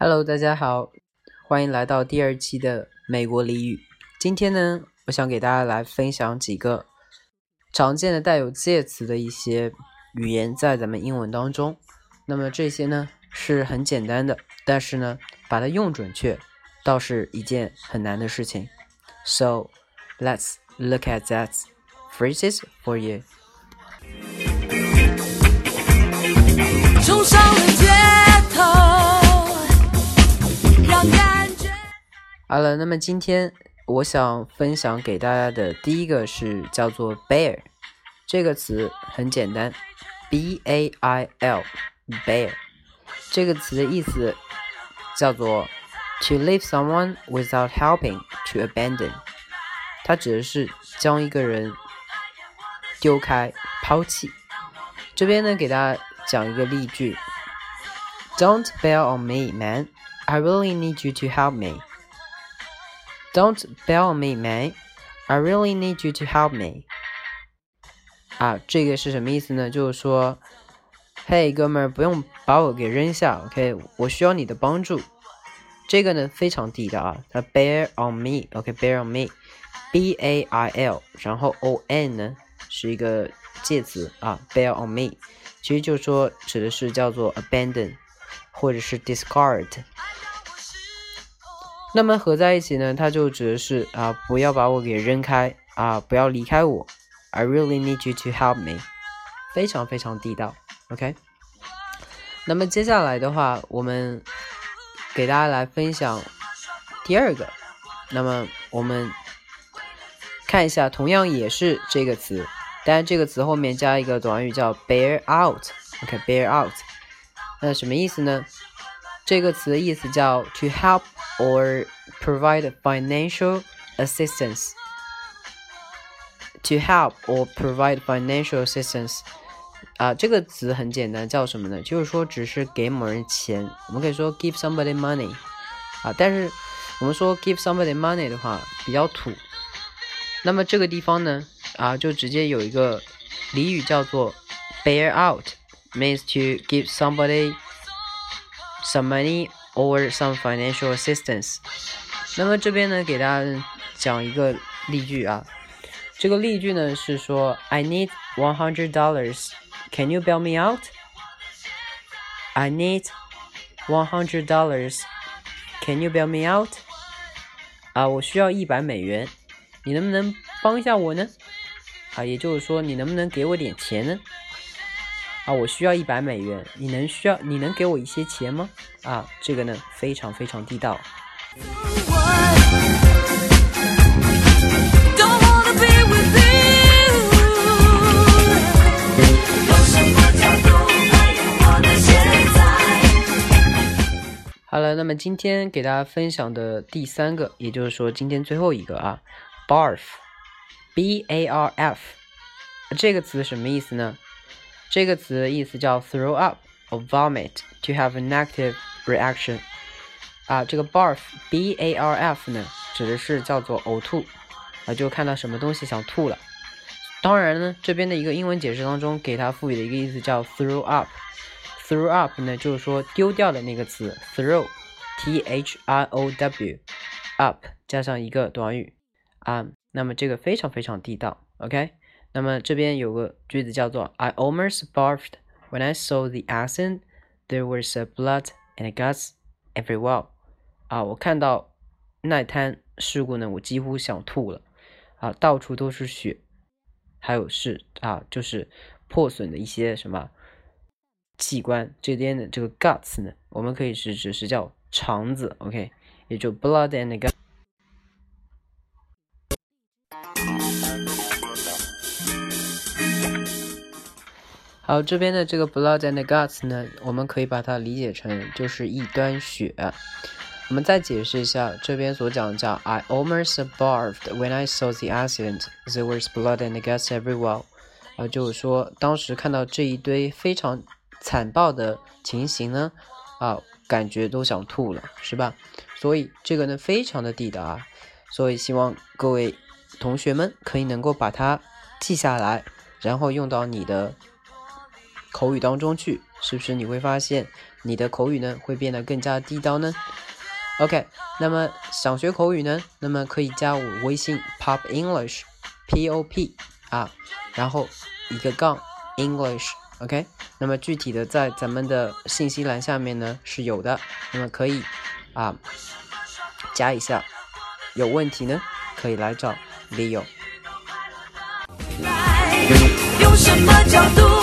Hello，大家好，欢迎来到第二期的美国俚语。今天呢，我想给大家来分享几个常见的带有介词的一些语言，在咱们英文当中。那么这些呢是很简单的，但是呢，把它用准确，倒是一件很难的事情。So let's look at that phrases for you. 冲上了街头，让感觉。好了，那么今天我想分享给大家的第一个是叫做 bear，这个词很简单，b a i l，bear，这个词的意思叫做 to leave someone without helping，to abandon，它指的是将一个人丢开、抛弃。这边呢，给大家。讲一个例句：Don't bail on me, man. I really need you to help me. Don't bail on me, man. I really need you to help me. 啊，这个是什么意思呢？就是说，嘿，哥们儿，不用把我给扔下，OK？我需要你的帮助。 这个呢非常地道啊，它 bear on me，OK？bear on me，B A I L，然后 O N 呢是一个介词啊，bear on me。其实就是说，指的是叫做 abandon，或者是 discard。那么合在一起呢，它就指的是啊，不要把我给扔开啊，不要离开我。I really need you to help me，非常非常地道。OK。那么接下来的话，我们给大家来分享第二个。那么我们看一下，同样也是这个词。但这个词后面加一个短语叫 bear out，OK，bear out，那什么意思呢？这个词的意思叫 to help or provide financial assistance。to help or provide financial assistance，啊，这个词很简单，叫什么呢？就是说只是给某人钱，我们可以说 give somebody money，啊，但是我们说 give somebody money 的话比较土。那么这个地方呢？啊，就直接有一个俚语叫做 “bear out”，means to give somebody some money or some financial assistance。那么这边呢，给大家讲一个例句啊。这个例句呢是说：“I need one hundred dollars. Can you bail me out? I need one hundred dollars. Can you bail me out?” 啊，我需要一百美元，你能不能帮一下我呢？啊，也就是说，你能不能给我点钱呢？啊，我需要一百美元，你能需要你能给我一些钱吗？啊，这个呢非常非常地道。那么今天给大家分享的第三个，也就是说今天最后一个啊，barf。b a r f 这个词什么意思呢？这个词的意思叫 throw up or vomit to have a negative reaction。啊，这个 barf b a r f 呢，指的是叫做呕吐啊，就看到什么东西想吐了。当然呢，这边的一个英文解释当中给它赋予的一个意思叫 throw up。throw up 呢，就是说丢掉的那个词 throw t h r o w up 加上一个短语啊。那么这个非常非常地道，OK？那么这边有个句子叫做 I almost barfed when I saw the accident. There was a blood and guts everywhere. 啊，我看到那滩事故呢，我几乎想吐了。啊，到处都是血，还有是啊，就是破损的一些什么器官。这边的这个 guts 呢，我们可以是指是叫肠子，OK？也就 blood and guts。好，这边的这个 blood and guts 呢，我们可以把它理解成就是一端血。我们再解释一下，这边所讲的叫 I almost barfed when I saw the accident. There was blood and guts everywhere. 啊，就是说当时看到这一堆非常惨暴的情形呢，啊，感觉都想吐了，是吧？所以这个呢非常的地道啊，所以希望各位同学们可以能够把它记下来，然后用到你的口语当中去，是不是你会发现你的口语呢会变得更加地道呢？OK，那么想学口语呢，那么可以加我微信 Pop English P O P 啊，然后一个杠 English OK，那么具体的在咱们的信息栏下面呢是有的，那么可以。啊，加一下，有问题呢，可以来找 Leo。用什么角度？